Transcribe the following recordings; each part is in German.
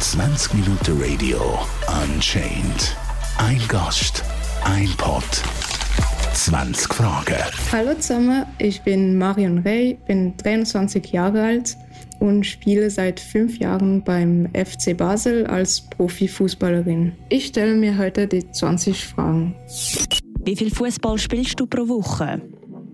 20 Minuten Radio Unchained. Ein Gast, ein Pod, 20 Fragen. Hallo zusammen, ich bin Marion Rey, bin 23 Jahre alt und spiele seit fünf Jahren beim FC Basel als Profifußballerin. Ich stelle mir heute die 20 Fragen. Wie viel Fußball spielst du pro Woche?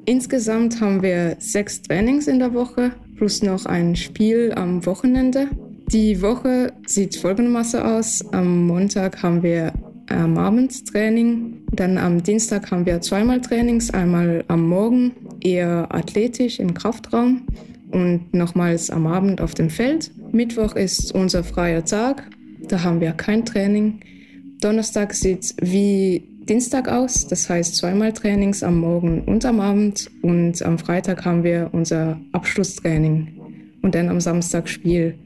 Insgesamt haben wir sechs Trainings in der Woche plus noch ein Spiel am Wochenende. Die Woche sieht folgendermaßen aus. Am Montag haben wir am Abend Training, dann am Dienstag haben wir zweimal Trainings, einmal am Morgen eher athletisch im Kraftraum und nochmals am Abend auf dem Feld. Mittwoch ist unser freier Tag, da haben wir kein Training. Donnerstag sieht wie Dienstag aus, das heißt zweimal Trainings am Morgen und am Abend und am Freitag haben wir unser Abschlusstraining und dann am Samstag Spiel.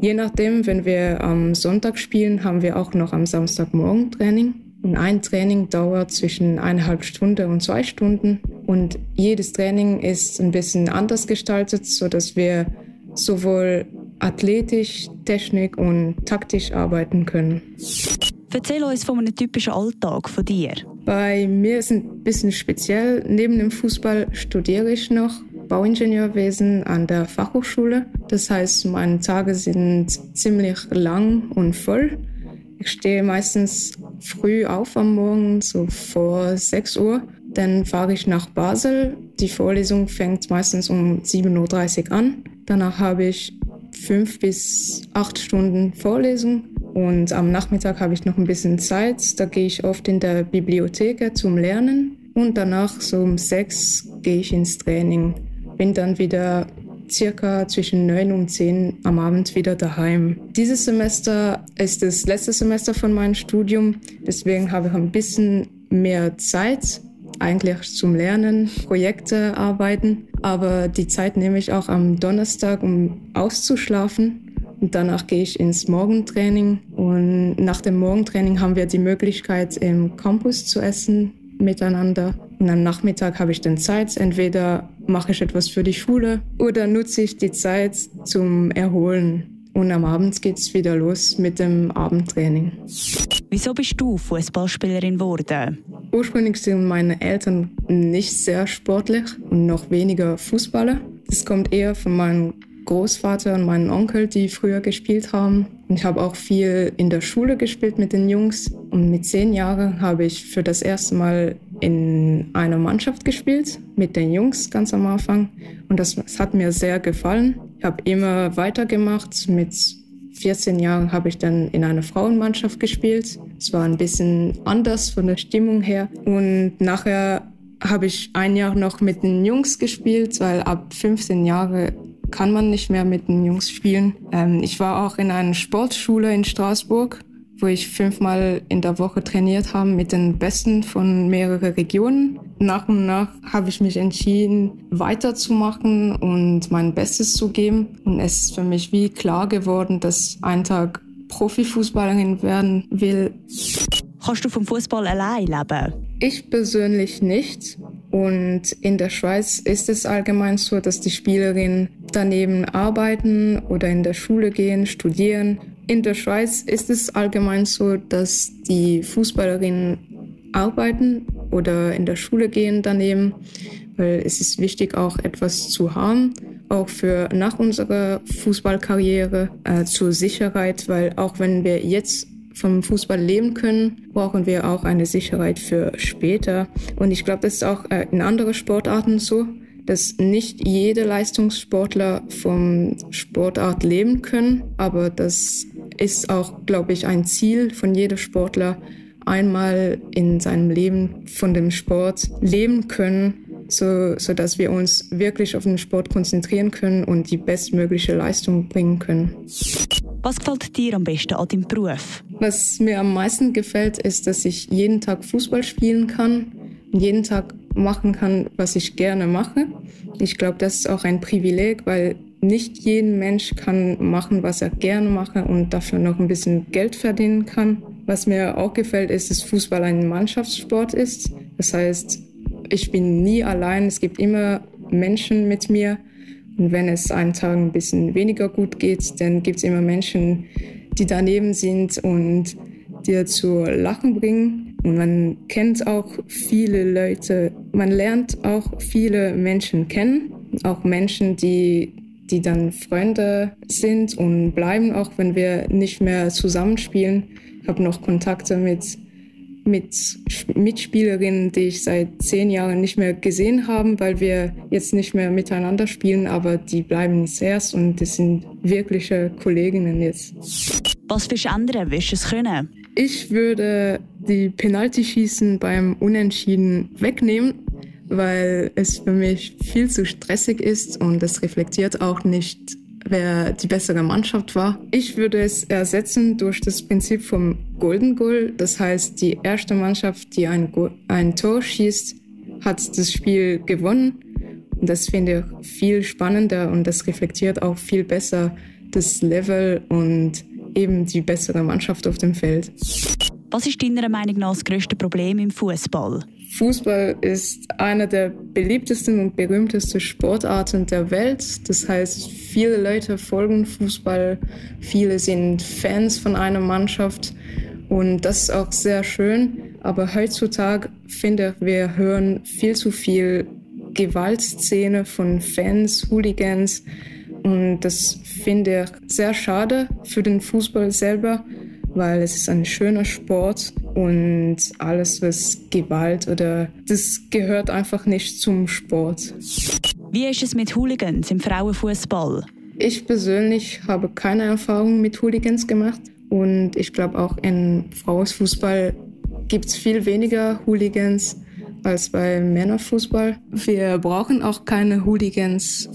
Je nachdem, wenn wir am Sonntag spielen, haben wir auch noch am Samstagmorgen Training. Und ein Training dauert zwischen eineinhalb Stunden und zwei Stunden. Und jedes Training ist ein bisschen anders gestaltet, sodass wir sowohl athletisch, technisch und taktisch arbeiten können. Erzähl uns von einem typischen Alltag von dir. Bei mir ist ein bisschen speziell. Neben dem Fußball studiere ich noch Bauingenieurwesen an der Fachhochschule. Das heißt, meine Tage sind ziemlich lang und voll. Ich stehe meistens früh auf am Morgen, so vor 6 Uhr. Dann fahre ich nach Basel. Die Vorlesung fängt meistens um 7.30 Uhr an. Danach habe ich fünf bis acht Stunden Vorlesung. Und am Nachmittag habe ich noch ein bisschen Zeit. Da gehe ich oft in der Bibliothek zum Lernen. Und danach, so um sechs, gehe ich ins Training bin dann wieder circa zwischen 9 und 10 am Abend wieder daheim. Dieses Semester ist das letzte Semester von meinem Studium, deswegen habe ich ein bisschen mehr Zeit eigentlich zum Lernen, Projekte arbeiten, aber die Zeit nehme ich auch am Donnerstag, um auszuschlafen. Danach gehe ich ins Morgentraining und nach dem Morgentraining haben wir die Möglichkeit, im Campus zu essen miteinander. Und am Nachmittag habe ich dann Zeit. Entweder mache ich etwas für die Schule oder nutze ich die Zeit zum Erholen. Und am Abend geht es wieder los mit dem Abendtraining. Wieso bist du Fußballspielerin geworden? Ursprünglich sind meine Eltern nicht sehr sportlich und noch weniger Fußballer. Das kommt eher von meinem Großvater und meinem Onkel, die früher gespielt haben. Und ich habe auch viel in der Schule gespielt mit den Jungs. Und mit zehn Jahren habe ich für das erste Mal in einer Mannschaft gespielt mit den Jungs ganz am Anfang und das, das hat mir sehr gefallen. Ich habe immer weitergemacht. Mit 14 Jahren habe ich dann in einer Frauenmannschaft gespielt. Es war ein bisschen anders von der Stimmung her und nachher habe ich ein Jahr noch mit den Jungs gespielt, weil ab 15 Jahre kann man nicht mehr mit den Jungs spielen. Ähm, ich war auch in einer Sportschule in Straßburg wo ich fünfmal in der Woche trainiert habe mit den Besten von mehreren Regionen. Nach und nach habe ich mich entschieden, weiterzumachen und mein Bestes zu geben. Und es ist für mich wie klar geworden, dass ein Tag Profifußballerin werden will. Kannst du vom Fußball allein leben? Ich persönlich nicht. Und in der Schweiz ist es allgemein so, dass die Spielerinnen daneben arbeiten oder in der Schule gehen, studieren in der Schweiz ist es allgemein so, dass die Fußballerinnen arbeiten oder in der Schule gehen daneben, weil es ist wichtig, auch etwas zu haben, auch für nach unserer Fußballkarriere äh, zur Sicherheit, weil auch wenn wir jetzt vom Fußball leben können, brauchen wir auch eine Sicherheit für später. Und ich glaube, das ist auch äh, in anderen Sportarten so, dass nicht jede Leistungssportler vom Sportart leben können, aber dass ist auch, glaube ich, ein Ziel von jedem Sportler, einmal in seinem Leben von dem Sport leben können, so, so dass wir uns wirklich auf den Sport konzentrieren können und die bestmögliche Leistung bringen können. Was gefällt dir am besten an deinem Beruf? Was mir am meisten gefällt, ist, dass ich jeden Tag Fußball spielen kann, jeden Tag machen kann, was ich gerne mache. Ich glaube, das ist auch ein Privileg, weil nicht jeden Mensch kann machen, was er gerne macht und dafür noch ein bisschen Geld verdienen kann. Was mir auch gefällt, ist, dass Fußball ein Mannschaftssport ist. Das heißt, ich bin nie allein. Es gibt immer Menschen mit mir. Und wenn es einen Tag ein bisschen weniger gut geht, dann gibt es immer Menschen, die daneben sind und dir zu lachen bringen. Und man kennt auch viele Leute, man lernt auch viele Menschen kennen, auch Menschen, die, die dann Freunde sind und bleiben, auch wenn wir nicht mehr zusammenspielen. Ich habe noch Kontakte mit mit Mitspielerinnen, die ich seit zehn Jahren nicht mehr gesehen habe, weil wir jetzt nicht mehr miteinander spielen, aber die bleiben sehr und das sind wirkliche Kolleginnen jetzt. Was für andere wirst du es können? Ich würde die Penalty-Schießen beim Unentschieden wegnehmen, weil es für mich viel zu stressig ist und es reflektiert auch nicht wer die bessere Mannschaft war. Ich würde es ersetzen durch das Prinzip vom Golden Goal. Das heißt, die erste Mannschaft, die ein, ein Tor schießt, hat das Spiel gewonnen. Und das finde ich viel spannender und das reflektiert auch viel besser das Level und eben die bessere Mannschaft auf dem Feld. Was ist deiner Meinung nach das größte Problem im Fußball? Fußball ist eine der beliebtesten und berühmtesten Sportarten der Welt. Das heißt, viele Leute folgen Fußball, viele sind Fans von einer Mannschaft und das ist auch sehr schön. Aber heutzutage finde ich, wir hören viel zu viel Gewaltszene von Fans, Hooligans und das finde ich sehr schade für den Fußball selber weil es ist ein schöner Sport und alles, was Gewalt oder das gehört einfach nicht zum Sport. Wie ist es mit Hooligans im Frauenfußball? Ich persönlich habe keine Erfahrung mit Hooligans gemacht und ich glaube auch im Frauenfußball gibt es viel weniger Hooligans als beim Männerfußball. Wir brauchen auch keine Hooligans.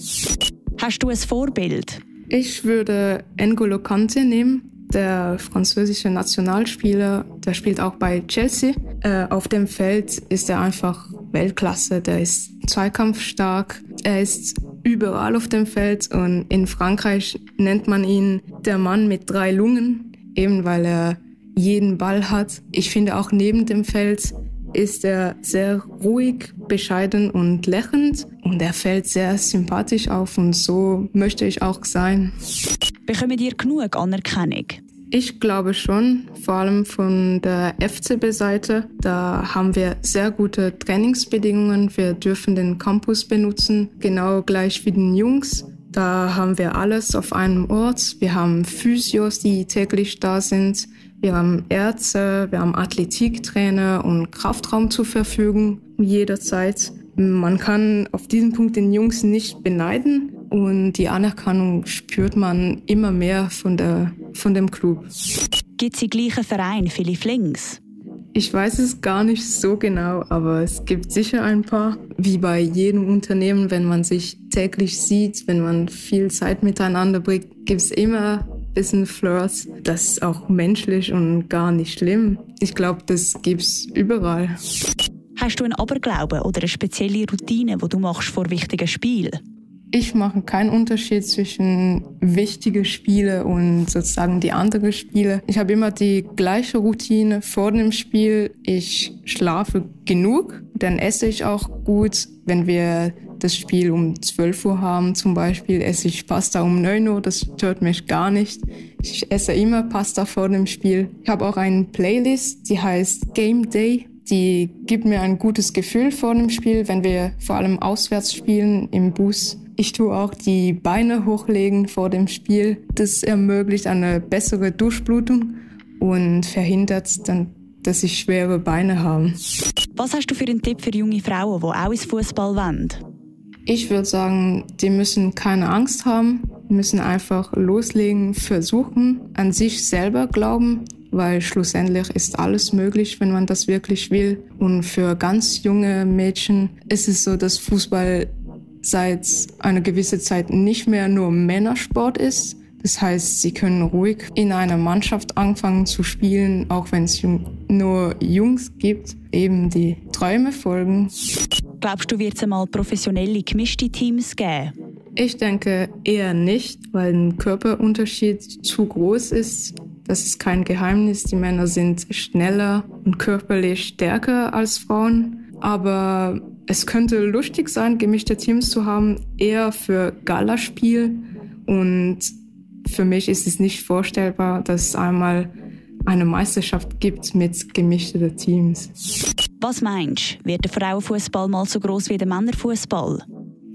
Hast du ein Vorbild? Ich würde N'Golo Kante nehmen der französische Nationalspieler, der spielt auch bei Chelsea. Äh, auf dem Feld ist er einfach Weltklasse, der ist zweikampfstark, er ist überall auf dem Feld und in Frankreich nennt man ihn der Mann mit drei Lungen, eben weil er jeden Ball hat. Ich finde auch neben dem Feld ist er sehr ruhig, bescheiden und lächelnd und er fällt sehr sympathisch auf und so möchte ich auch sein. Bekommen dir genug Anerkennung? Ich glaube schon, vor allem von der FCB-Seite. Da haben wir sehr gute Trainingsbedingungen. Wir dürfen den Campus benutzen, genau gleich wie den Jungs. Da haben wir alles auf einem Ort. Wir haben Physios, die täglich da sind. Wir haben Ärzte, wir haben Athletiktrainer und Kraftraum zur Verfügung jederzeit. Man kann auf diesen Punkt den Jungs nicht beneiden und die Anerkennung spürt man immer mehr von, der, von dem Club. Gibt es den gleichen Verein, Philipp Links? Ich weiß es gar nicht so genau, aber es gibt sicher ein paar. Wie bei jedem Unternehmen, wenn man sich täglich sieht, wenn man viel Zeit miteinander bringt, gibt es immer bisschen Flirts. Das ist auch menschlich und gar nicht schlimm. Ich glaube, das gibt's überall. Hast du einen Aberglauben oder eine spezielle Routine, die du machst vor wichtigen Spielen? Ich mache keinen Unterschied zwischen wichtigen Spielen und sozusagen die anderen Spiele. Ich habe immer die gleiche Routine vor dem Spiel. Ich schlafe genug, dann esse ich auch gut. Wenn wir das Spiel um 12 Uhr haben zum Beispiel, esse ich Pasta um 9 Uhr. Das stört mich gar nicht. Ich esse immer Pasta vor dem Spiel. Ich habe auch eine Playlist, die heißt Game Day. Die gibt mir ein gutes Gefühl vor dem Spiel, wenn wir vor allem auswärts spielen im Bus. Ich tue auch die Beine hochlegen vor dem Spiel. Das ermöglicht eine bessere Durchblutung und verhindert dann, dass ich schwere Beine habe. Was hast du für einen Tipp für junge Frauen, die auch ins Fußball wollen? Ich würde sagen, die müssen keine Angst haben, müssen einfach loslegen, versuchen, an sich selber glauben, weil schlussendlich ist alles möglich, wenn man das wirklich will. Und für ganz junge Mädchen ist es so, dass Fußball seit einer gewissen Zeit nicht mehr nur Männersport ist. Das heißt, sie können ruhig in einer Mannschaft anfangen zu spielen, auch wenn es nur Jungs gibt, eben die Träume folgen. Glaubst du, wird es einmal professionelle gemischte Teams geben? Ich denke eher nicht, weil ein Körperunterschied zu groß ist. Das ist kein Geheimnis. Die Männer sind schneller und körperlich stärker als Frauen. Aber es könnte lustig sein, gemischte Teams zu haben, eher für Galaspiel. Und für mich ist es nicht vorstellbar, dass es einmal eine Meisterschaft gibt mit gemischten Teams. Was meinst du, wird der Frauenfußball mal so groß wie der Männerfußball?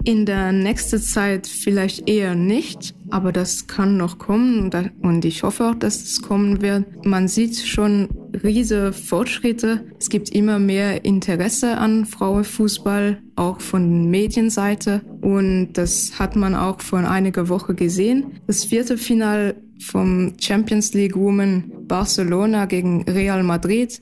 In der nächsten Zeit vielleicht eher nicht, aber das kann noch kommen und ich hoffe auch, dass es kommen wird. Man sieht schon riesige Fortschritte. Es gibt immer mehr Interesse an Frauenfußball, auch von Medienseite und das hat man auch vor einiger Woche gesehen. Das vierte Final vom Champions League Women Barcelona gegen Real Madrid,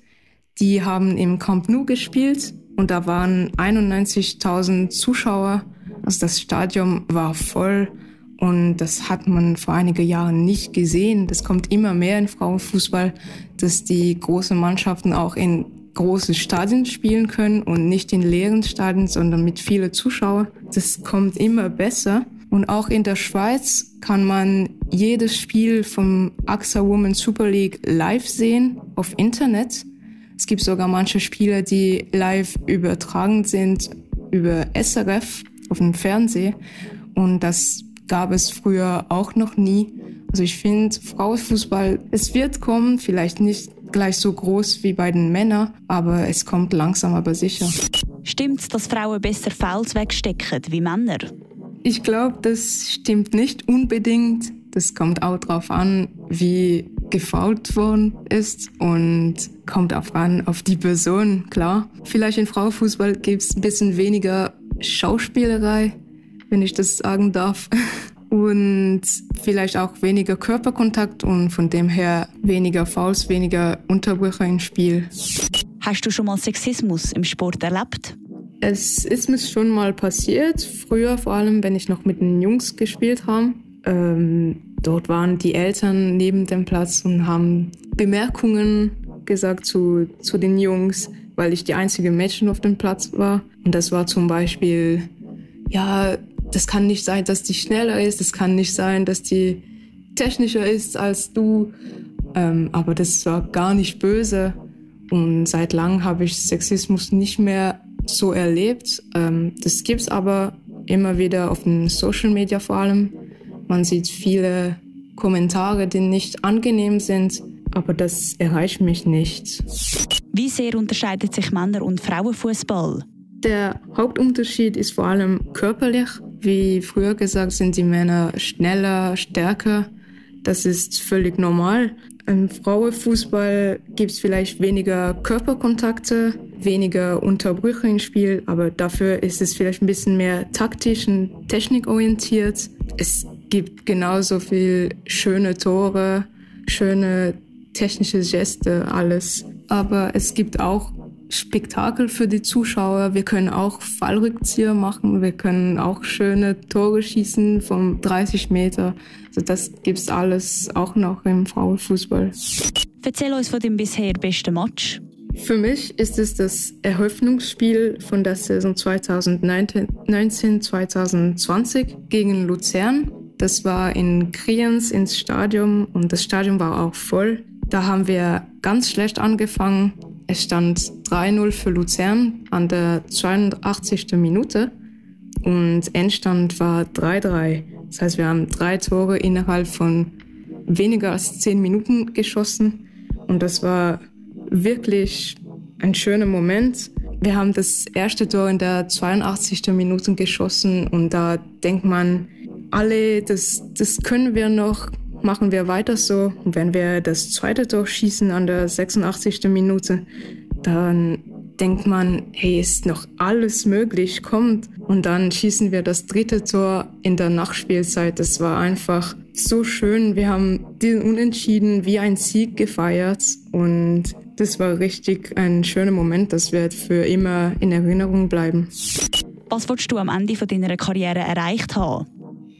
die haben im Camp Nou gespielt und da waren 91.000 Zuschauer also das Stadion war voll und das hat man vor einigen Jahren nicht gesehen. Das kommt immer mehr in Frauenfußball, dass die großen Mannschaften auch in großen Stadien spielen können und nicht in leeren Stadien, sondern mit vielen Zuschauern. Das kommt immer besser. Und auch in der Schweiz kann man jedes Spiel vom AXA Women Super League live sehen auf Internet. Es gibt sogar manche Spiele, die live übertragen sind über SRF auf dem Fernsehen. Und das gab es früher auch noch nie. Also ich finde, Frauenfußball, es wird kommen, vielleicht nicht gleich so groß wie bei den Männern, aber es kommt langsam aber sicher. Stimmt es, dass Frauen besser Fouls wegstecken wie Männer? Ich glaube, das stimmt nicht unbedingt. Das kommt auch darauf an, wie gefault worden ist und kommt auch an auf die Person, klar. Vielleicht in Frauenfußball gibt es ein bisschen weniger Schauspielerei, wenn ich das sagen darf. Und vielleicht auch weniger Körperkontakt und von dem her weniger Fouls, weniger Unterbrüche im Spiel. Hast du schon mal Sexismus im Sport erlebt? Es ist mir schon mal passiert. Früher vor allem, wenn ich noch mit den Jungs gespielt habe. Ähm, dort waren die Eltern neben dem Platz und haben Bemerkungen gesagt zu, zu den Jungs weil ich die einzige Mädchen auf dem Platz war. Und das war zum Beispiel, ja, das kann nicht sein, dass die schneller ist, das kann nicht sein, dass die technischer ist als du. Ähm, aber das war gar nicht böse. Und seit langem habe ich Sexismus nicht mehr so erlebt. Ähm, das gibt's aber immer wieder auf den Social Media vor allem. Man sieht viele Kommentare, die nicht angenehm sind, aber das erreicht mich nicht. Wie sehr unterscheidet sich Männer- und Frauenfußball? Der Hauptunterschied ist vor allem körperlich. Wie früher gesagt, sind die Männer schneller, stärker. Das ist völlig normal. Im Frauenfußball gibt es vielleicht weniger Körperkontakte, weniger Unterbrüche im Spiel, aber dafür ist es vielleicht ein bisschen mehr taktisch und technikorientiert. Es gibt genauso viel schöne Tore, schöne technische Geste, alles aber es gibt auch Spektakel für die Zuschauer. Wir können auch Fallrückzieher machen, wir können auch schöne Tore schießen von 30 Meter. Also das gibt's alles auch noch im Frauenfußball. Erzähl uns von dem bisher besten Match. Für mich ist es das Eröffnungsspiel von der Saison 2019-2020 gegen Luzern. Das war in Kriens ins Stadion und das Stadion war auch voll. Da haben wir ganz schlecht angefangen. Es stand 3-0 für Luzern an der 82. Minute und Endstand war 3-3. Das heißt, wir haben drei Tore innerhalb von weniger als zehn Minuten geschossen und das war wirklich ein schöner Moment. Wir haben das erste Tor in der 82. Minute geschossen und da denkt man, alle, das, das können wir noch, machen wir weiter so. Und wenn wir das zweite Tor schießen an der 86. Minute, dann denkt man, hey, ist noch alles möglich, kommt. Und dann schießen wir das dritte Tor in der Nachspielzeit. Das war einfach so schön. Wir haben diesen Unentschieden wie ein Sieg gefeiert und das war richtig ein schöner Moment. Das wird für immer in Erinnerung bleiben. Was wolltest du am Ende von deiner Karriere erreicht haben?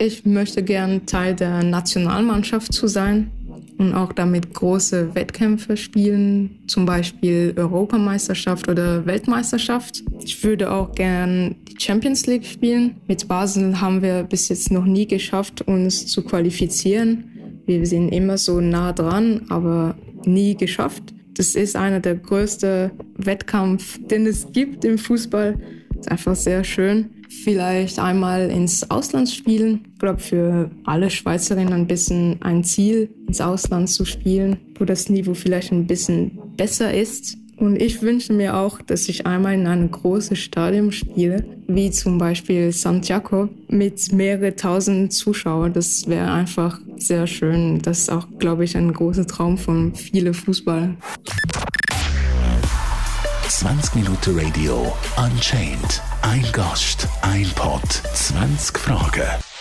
Ich möchte gern Teil der Nationalmannschaft zu sein und auch damit große Wettkämpfe spielen, zum Beispiel Europameisterschaft oder Weltmeisterschaft. Ich würde auch gern die Champions League spielen. Mit Basel haben wir bis jetzt noch nie geschafft, uns zu qualifizieren. Wir sind immer so nah dran, aber nie geschafft. Das ist einer der größten Wettkämpfe, den es gibt im Fußball. ist einfach sehr schön. Vielleicht einmal ins Ausland spielen. Ich glaube, für alle Schweizerinnen ein bisschen ein Ziel, ins Ausland zu spielen, wo das Niveau vielleicht ein bisschen besser ist. Und ich wünsche mir auch, dass ich einmal in einem großen Stadion spiele, wie zum Beispiel Santiago, mit mehrere tausend Zuschauern. Das wäre einfach sehr schön. Das ist auch, glaube ich, ein großer Traum von vielen Fußballern. 20 Minuten Radio Unchained. Ein Gast, ein Pod, 20 Fragen.